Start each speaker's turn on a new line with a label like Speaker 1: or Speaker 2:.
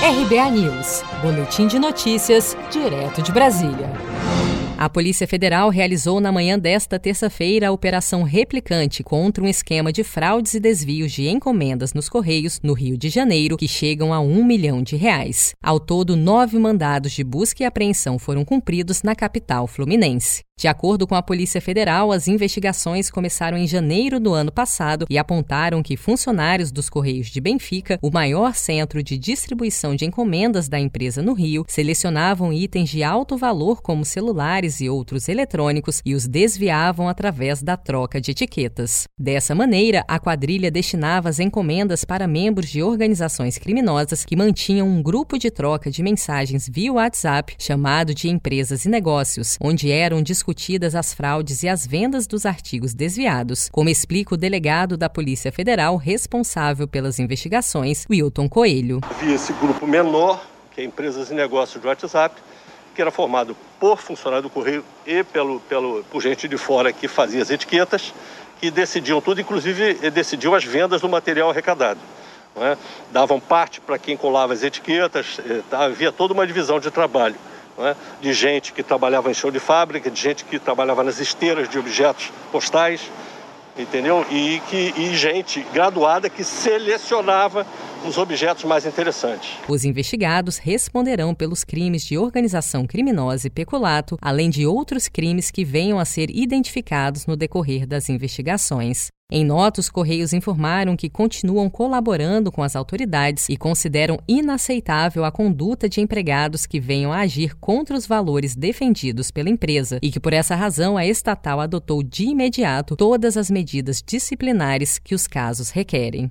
Speaker 1: RBA News, Boletim de Notícias, direto de Brasília. A Polícia Federal realizou na manhã desta terça-feira a Operação Replicante contra um esquema de fraudes e desvios de encomendas nos Correios, no Rio de Janeiro, que chegam a um milhão de reais. Ao todo, nove mandados de busca e apreensão foram cumpridos na capital fluminense. De acordo com a Polícia Federal, as investigações começaram em janeiro do ano passado e apontaram que funcionários dos Correios de Benfica, o maior centro de distribuição de encomendas da empresa no Rio, selecionavam itens de alto valor como celulares e outros eletrônicos e os desviavam através da troca de etiquetas. Dessa maneira, a quadrilha destinava as encomendas para membros de organizações criminosas que mantinham um grupo de troca de mensagens via WhatsApp chamado de Empresas e Negócios, onde eram discutidos discutidas as fraudes e as vendas dos artigos desviados, como explica o delegado da Polícia Federal responsável pelas investigações, Wilton Coelho.
Speaker 2: Havia esse grupo menor, que é Empresas e Negócios de WhatsApp, que era formado por funcionário do Correio e pelo, pelo, por gente de fora que fazia as etiquetas, que decidiam tudo, inclusive decidiam as vendas do material arrecadado. É? Davam parte para quem colava as etiquetas, eh, havia toda uma divisão de trabalho né, de gente que trabalhava em show de fábrica, de gente que trabalhava nas esteiras de objetos postais, entendeu? E, que, e gente graduada que selecionava os objetos mais interessantes.
Speaker 1: Os investigados responderão pelos crimes de organização criminosa e peculato, além de outros crimes que venham a ser identificados no decorrer das investigações. Em nota, os Correios informaram que continuam colaborando com as autoridades e consideram inaceitável a conduta de empregados que venham a agir contra os valores defendidos pela empresa e que, por essa razão, a estatal adotou de imediato todas as medidas disciplinares que os casos requerem.